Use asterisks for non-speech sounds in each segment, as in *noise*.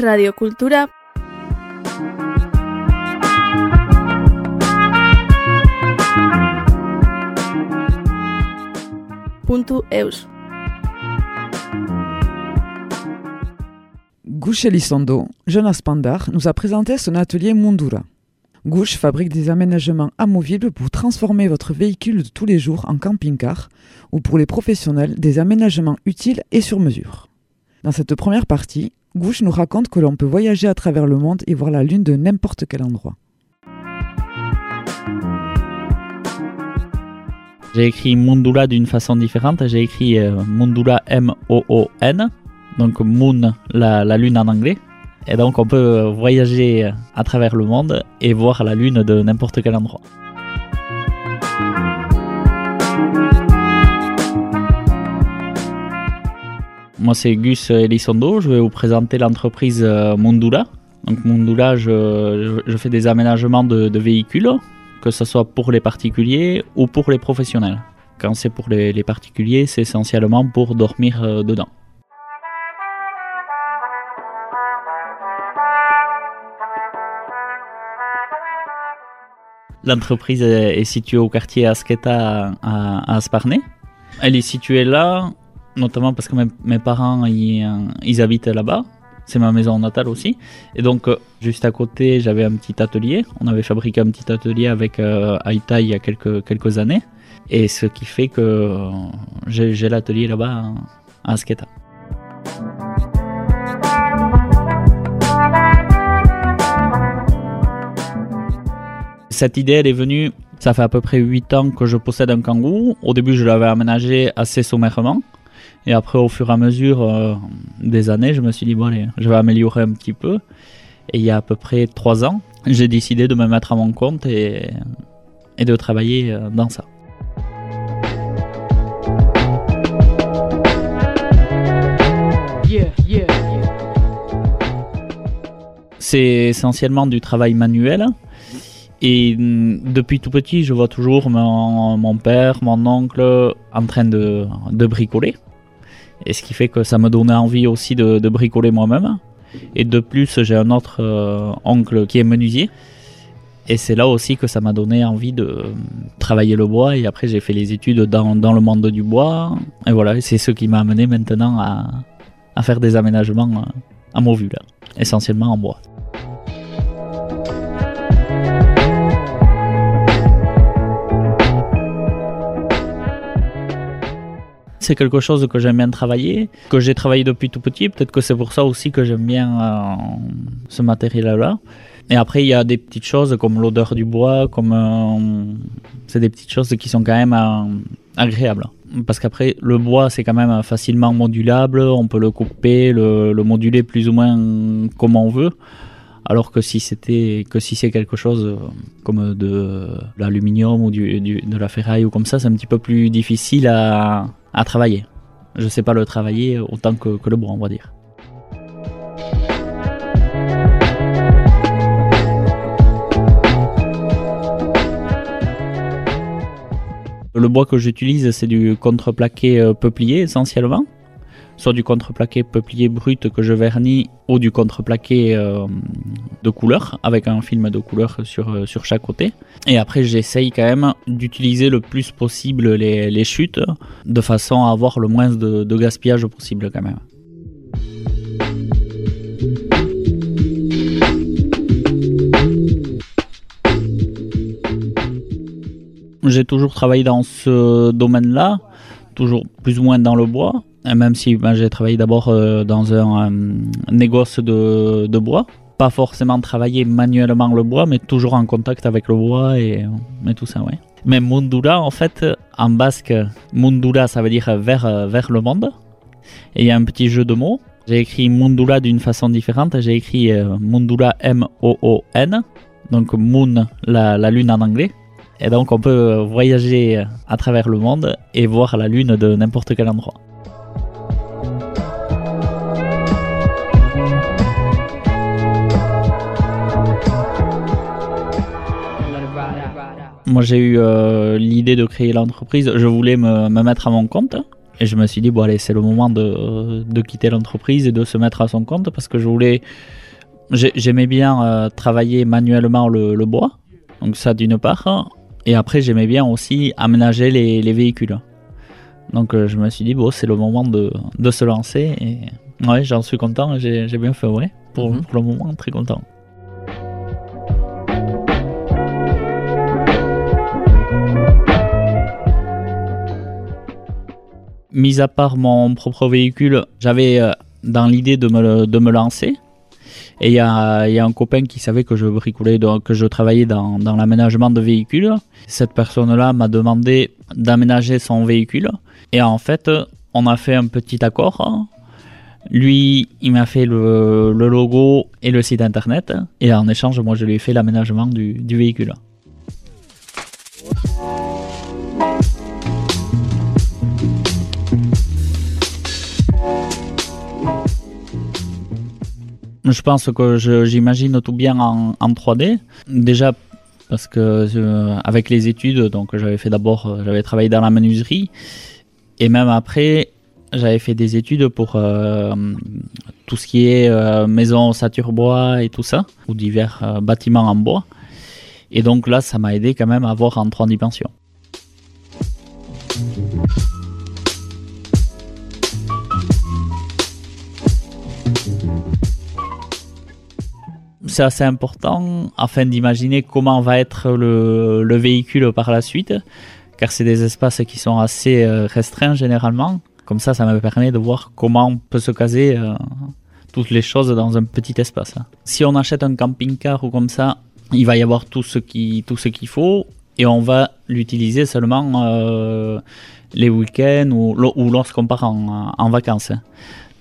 radiocultura puntu eus. Gouche Elizondo, Jonas Pandar, nous a présenté son atelier Mundura. Gouche fabrique des aménagements amovibles pour transformer votre véhicule de tous les jours en camping-car ou pour les professionnels des aménagements utiles et sur mesure. Dans cette première partie, Gouche nous raconte que l'on peut voyager à travers le monde et voir la Lune de n'importe quel endroit. J'ai écrit Mundula d'une façon différente. J'ai écrit euh, Mundula M-O-O-N, donc Moon, la, la lune en anglais. Et donc on peut voyager à travers le monde et voir la lune de n'importe quel endroit. Moi c'est Gus Elizondo, je vais vous présenter l'entreprise euh, Mundula. Donc Mundula, je, je fais des aménagements de, véhicules, que ce soit pour les particuliers ou pour les professionnels. Quand c'est pour les, les particuliers, c'est essentiellement pour dormir euh, dedans. L'entreprise est située au quartier Asqueta à, à. Elle est située là, notamment parce que mes, parents ils, euh, ils habitent là-bas. C'est ma maison natale aussi. Et donc, euh, juste à côté, j'avais un petit atelier. On avait fabriqué un petit atelier avec euh, il y a quelques, quelques années. Et ce qui fait que euh, j'ai l'atelier là-bas à Asqueta. Cette idée, elle est venue, ça fait à peu près 8 ans que je possède un kangou. Au début, je l'avais aménagé assez sommairement. Et après, au fur et à mesure euh, des années, je me suis dit, bon, allez, je vais améliorer un petit peu. Et il y a à peu près 3 ans, j'ai décidé de me mettre à mon compte et, et de travailler euh, dans ça. Yeah, yeah, yeah. C'est essentiellement du travail manuel. Et mm, depuis tout petit, je vois toujours mon, mon père, mon oncle en train de, de bricoler. Et ce qui fait que ça me donnait envie aussi de, bricoler moi-même. Et de plus, j'ai un autre euh, oncle qui est menuisier. Et c'est là aussi que ça m'a donné envie de travailler le bois. Et après, j'ai fait les études dans, dans le monde du bois. Et voilà, c'est ce qui m'a amené maintenant à, à faire des aménagements euh, amovibles, essentiellement en bois. C'est quelque chose que j'aime bien travailler, que j'ai travaillé depuis tout petit. Peut-être que c'est pour ça aussi que j'aime bien euh, ce matériel-là. Et après, il y a des petites choses comme l'odeur du bois, comme euh, c'est des petites choses qui sont quand même euh, agréables. Parce qu'après, le bois, c'est quand même facilement modulable. On peut le couper, le, le moduler plus ou moins comme on veut. Alors que si c'était que si c'est quelque chose comme de l'aluminium ou du- de la ferraille ou comme ça, c'est un petit peu plus difficile à, à travailler. Je sais pas le travailler autant que, que le bois, on va dire. Le bois que j'utilise, c'est du contreplaqué euh, peuplier essentiellement. Soit du contreplaqué peuplier brut que je vernis ou du contreplaqué euh, de couleur avec un film de couleur sur, euh, sur chaque côté. Et après, j'essaye quand même d'utiliser le plus possible les, chutes de façon à avoir le moins de, gaspillage possible quand même. J'ai toujours travaillé dans ce domaine-là, toujours plus ou moins dans le bois, même si ben, j'ai travaillé d'abord euh, dans un euh, négoce de, bois. Pas forcément travailler manuellement le bois, mais toujours en contact avec le bois et, tout ça, ouais. Mais Mundura, en fait, en basque, Mundura, ça veut dire vers, euh, vers le monde. Et il y a un petit jeu de mots. J'ai écrit Mundula d'une façon différente. J'ai écrit euh, Mundula M-O-O-N. Donc Moon, la, lune en anglais. Et donc on peut euh, voyager à travers le monde et voir la lune de n'importe quel endroit. Moi j'ai eu euh, l'idée de créer l'entreprise. Je voulais me, me mettre à mon compte Et je me suis dit, bon, allez, c'est le moment de, de quitter l'entreprise et de se mettre à son compte parce que je voulais. j'ai- J'aimais bien euh, travailler manuellement le, le bois, donc ça d'une part. Et après, j'aimais bien aussi aménager les, les véhicules. Donc euh, je me suis dit, bon, c'est le moment de, de se lancer. Et ouais, j'en suis content, j'ai bien fait, ouais. Pour, Mhm. pour le moment, très content. Mis à part mon propre véhicule, j'avais euh, dans l'idée de me, de me lancer. Et il y y a un copain qui savait que je bricolais, que je travaillais dans, dans l'aménagement de véhicules. Cette personne-là m'a demandé d'aménager son véhicule. Et en fait, on a fait un petit accord. Lui, il m'a fait le, le logo et le site internet. Et en échange, moi, je lui ai fait l'aménagement du, du véhicule. Je pense que j'imagine tout bien en, en 3D. Déjà parce que euh, avec les études, donc j'avais fait d'abord, euh, j'avais travaillé dans la menuiserie et même après, j'avais fait des études pour euh, tout ce qui est maison ossature bois et tout ça, ou divers bâtiments en bois. Et donc là, ça m'a aidé quand même à voir en trois dimensions. C'est assez important afin d'imaginer comment va être le, le véhicule par la suite, car c'est des espaces qui sont assez euh, restreints généralement. Comme ça, ça me permet de voir comment on peut se caser euh, toutes les choses dans un petit espace. Si on achète un camping-car ou comme ça, il va y avoir tout ce qu'il faut et on va l'utiliser seulement euh, les week-ends ou lorsqu'on part en, en vacances.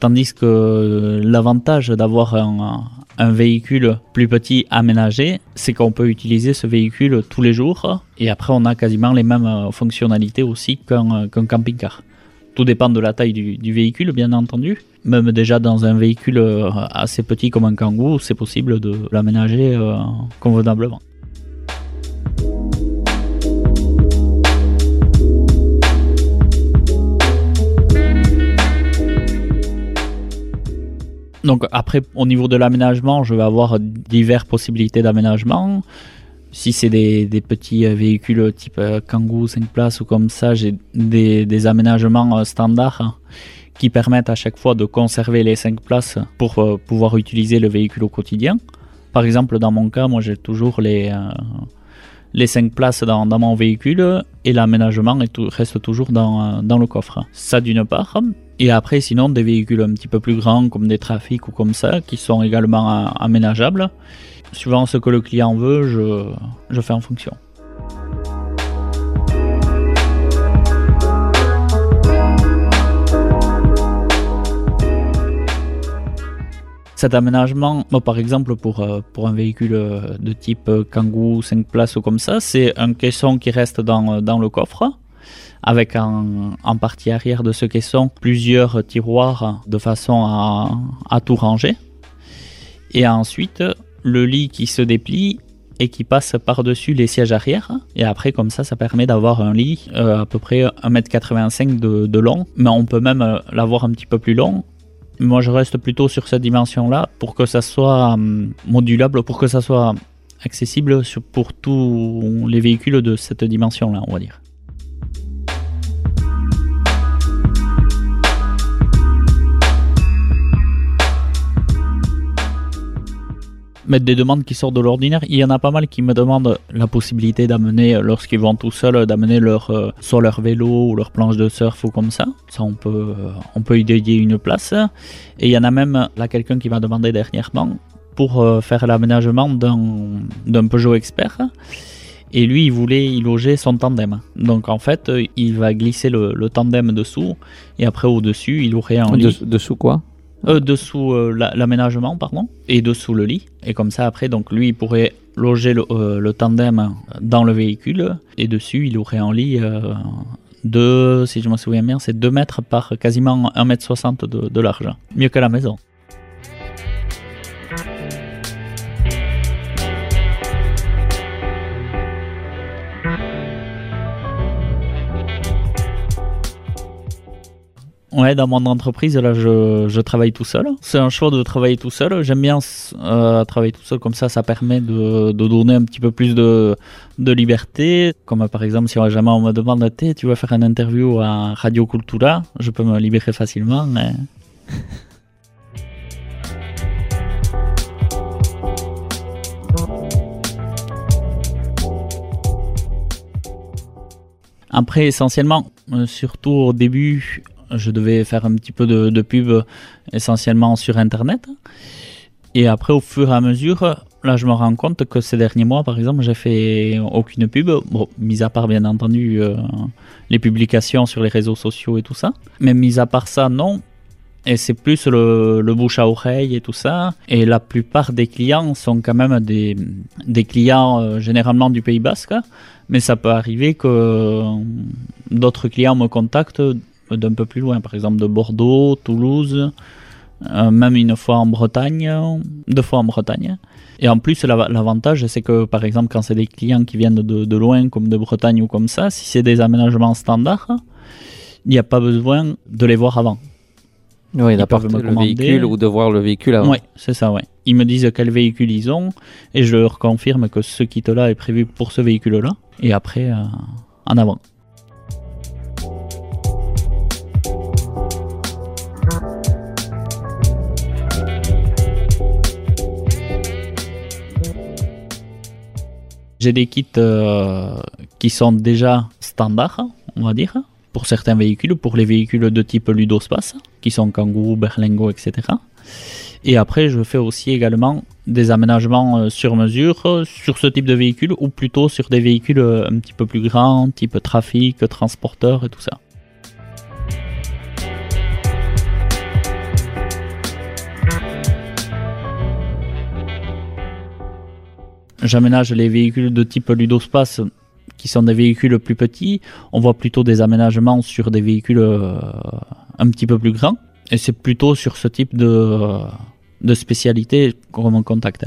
Tandis que l'avantage d'avoir un, un véhicule plus petit aménagé, c'est qu'on peut utiliser ce véhicule tous les jours et après on a quasiment les mêmes euh, fonctionnalités aussi qu'un qu'un camping-car. Tout dépend de la taille du, véhicule, bien entendu. Même déjà dans un véhicule euh, assez petit comme un Kangoo, c'est possible de l'aménager euh, convenablement. Donc après, au niveau de l'aménagement, je vais avoir diverses possibilités d'aménagement. Si c'est des, petits euh, véhicules type euh, Kangoo 5 places ou comme ça, j'ai des, aménagements euh, standards hein, qui permettent à chaque fois de conserver les 5 places pour euh, pouvoir utiliser le véhicule au quotidien. Par exemple, dans mon cas, moi j'ai toujours les, euh, les 5 places dans, dans mon véhicule et l'aménagement reste toujours dans, euh, dans le coffre. Ça d'une part. Et après, sinon, des véhicules un petit peu plus grands comme des trafics ou comme ça qui sont également aménageables. Suivant ce que le client veut, je, je fais en fonction. Cet aménagement, par exemple, pour, euh, pour un véhicule euh, de type euh, Kangoo 5 places ou comme ça, c'est un caisson qui reste dans, dans le coffre, avec en, partie arrière de ce caisson plusieurs tiroirs de façon à, tout ranger. Et ensuite, le lit qui se déplie et qui passe par-dessus les sièges arrière. Et après, comme ça, ça permet d'avoir un lit euh, à peu près 1m85 de, de long. Mais on peut même euh, l'avoir un petit peu plus long. Moi, je reste plutôt sur cette dimension-là pour que ça soit hum, modulable, pour que ça soit accessible pour tous les véhicules de cette dimension-là, on va dire. Mettre des demandes qui sortent de l'ordinaire. Il y en a pas mal qui me demandent la possibilité d'amener, euh, lorsqu'ils vont tout seuls, d'amener leur, euh, soit leur vélo ou leur planche de surf ou comme ça. Ça, on peut, euh, on peut y dédier une place. Et il y en a même, là, quelqu'un qui m'a demandé dernièrement pour euh, faire l'aménagement d'un d'un Peugeot Expert. Et lui, il voulait y loger son tandem. Donc en fait, il va glisser le, le tandem dessous et après au-dessus, il aurait un lit. Dessous quoi? Euh, dessous euh, la- l'aménagement, pardon, et dessous le lit. Et comme ça, après, donc lui, il pourrait loger le, euh, tandem dans le véhicule, et dessus, il aurait un lit de, si je me souviens bien, c'est 2 mètres par quasiment 1 mètre 60 de, de large. Mieux que la maison. Ouais, dans mon entreprise, là, je, je travaille tout seul. C'est un choix de travailler tout seul. J'aime bien euh, travailler tout seul, comme ça, ça permet de, de donner un petit peu plus de, de liberté. Comme par exemple, si jamais on me demande, tu vas faire une interview à Radio Cultura, je peux me libérer facilement. Mais... *laughs* Après, essentiellement, euh, surtout au début, je devais faire un petit peu de, pub essentiellement sur Internet. Et après, au fur et à mesure, là, je me rends compte que ces derniers mois, par exemple, j'ai fait aucune pub. Bon, mis à part, bien entendu, euh, les publications sur les réseaux sociaux et tout ça. Mais mis à part ça, non. Et c'est plus le, bouche à oreille et tout ça. Et la plupart des clients sont quand même des, des clients euh, généralement du Pays Basque. Mais ça peut arriver que d'autres clients me contactent d'un peu plus loin, par exemple de Bordeaux, Toulouse, euh, même une fois en Bretagne, deux fois en Bretagne. Et en plus, l'avantage, c'est que par exemple, quand c'est des clients qui viennent de, de, loin, comme de Bretagne ou comme ça, si c'est des aménagements standards, il n'y a pas besoin de les voir avant. Oui, d'apporter le véhicule ou de voir le véhicule avant. Oui, c'est ça, ouais. Ils me disent quel véhicule ils ont et je leur confirme que ce kit-là est prévu pour ce véhicule-là. Et après, euh, en avant. J'ai des kits euh, qui sont déjà standards, on va dire, pour certains véhicules, pour les véhicules de type Ludospace, qui sont Kangoo, Berlingo, etc. Et après, je fais aussi également des aménagements euh, sur mesure euh, sur ce type de véhicule, ou plutôt sur des véhicules un petit peu plus grands, type trafic, transporteur et tout ça. J'aménage les véhicules de type Ludospace qui sont des véhicules plus petits. On voit plutôt des aménagements sur des véhicules euh, un petit peu plus grands. Et c'est plutôt sur ce type de, spécialité qu'on me contacte.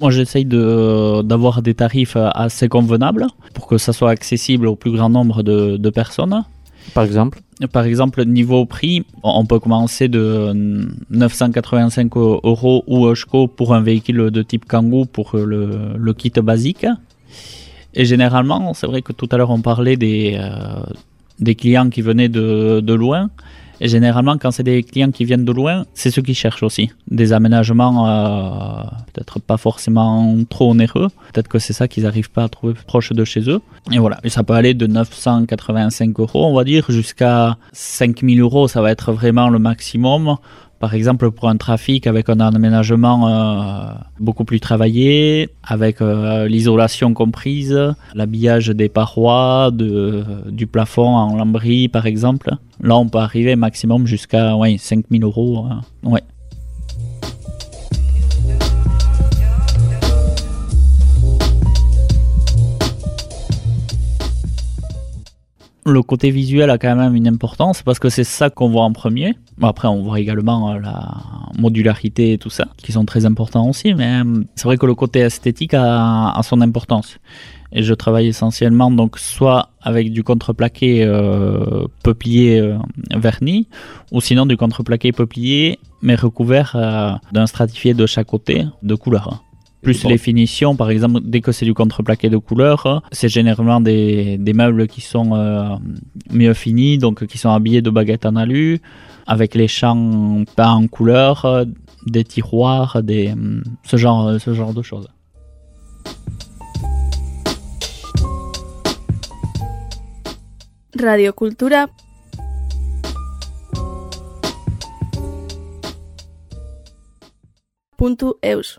Moi, j'essaye d'avoir des tarifs assez convenables pour que ça soit accessible au plus grand nombre de, de personnes. Par exemple? Par exemple, niveau prix, on peut commencer de 985 euros ou Oshko pour un véhicule de type Kangoo pour le, le kit basique. Et généralement, c'est vrai que tout à l'heure on parlait des, euh, des clients qui venaient de, de loin. Et généralement, quand c'est des clients qui viennent de loin, c'est ceux qui cherchent aussi des aménagements euh, peut-être pas forcément trop onéreux. Peut-être que c'est ça qu'ils n'arrivent pas à trouver proche de chez eux. Et voilà, ça peut aller de 985 euros, on va dire, jusqu'à 5000 euros. Ça va être vraiment le maximum. Par exemple, pour un trafic avec un aménagement euh, beaucoup plus travaillé, avec euh, l'isolation comprise, l'habillage des parois, du plafond en lambris par exemple. Là, on peut arriver maximum jusqu'à ouais, 5000 euros. Euh, ouais. Le côté visuel a quand même une importance parce que c'est ça qu'on voit en premier. Après, on voit également euh, la modularité et tout ça, qui sont très importants aussi, mais euh, c'est vrai que le côté esthétique a, son importance. Et je travaille essentiellement donc soit avec du contreplaqué euh, peuplier verni, ou sinon du contreplaqué peuplier mais recouvert d'un stratifié de chaque côté de couleur. Plus les finitions, par exemple, dès que c'est du contreplaqué de couleur, c'est généralement des, des, meubles qui sont euh, mieux finis, donc qui sont habillés de baguettes en alu, avec les champs peints en couleur, des tiroirs, des, ce, genre, ce genre de choses. Radio Cultura. Punto eus.